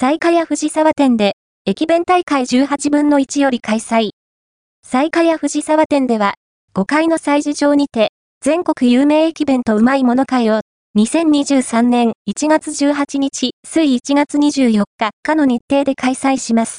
西下屋藤沢店で、駅弁大会18分の1より開催。西下屋藤沢店では、5階の催事場にて、全国有名駅弁とうまいもの会を、2023年1月18日、水1月24日かの日程で開催します。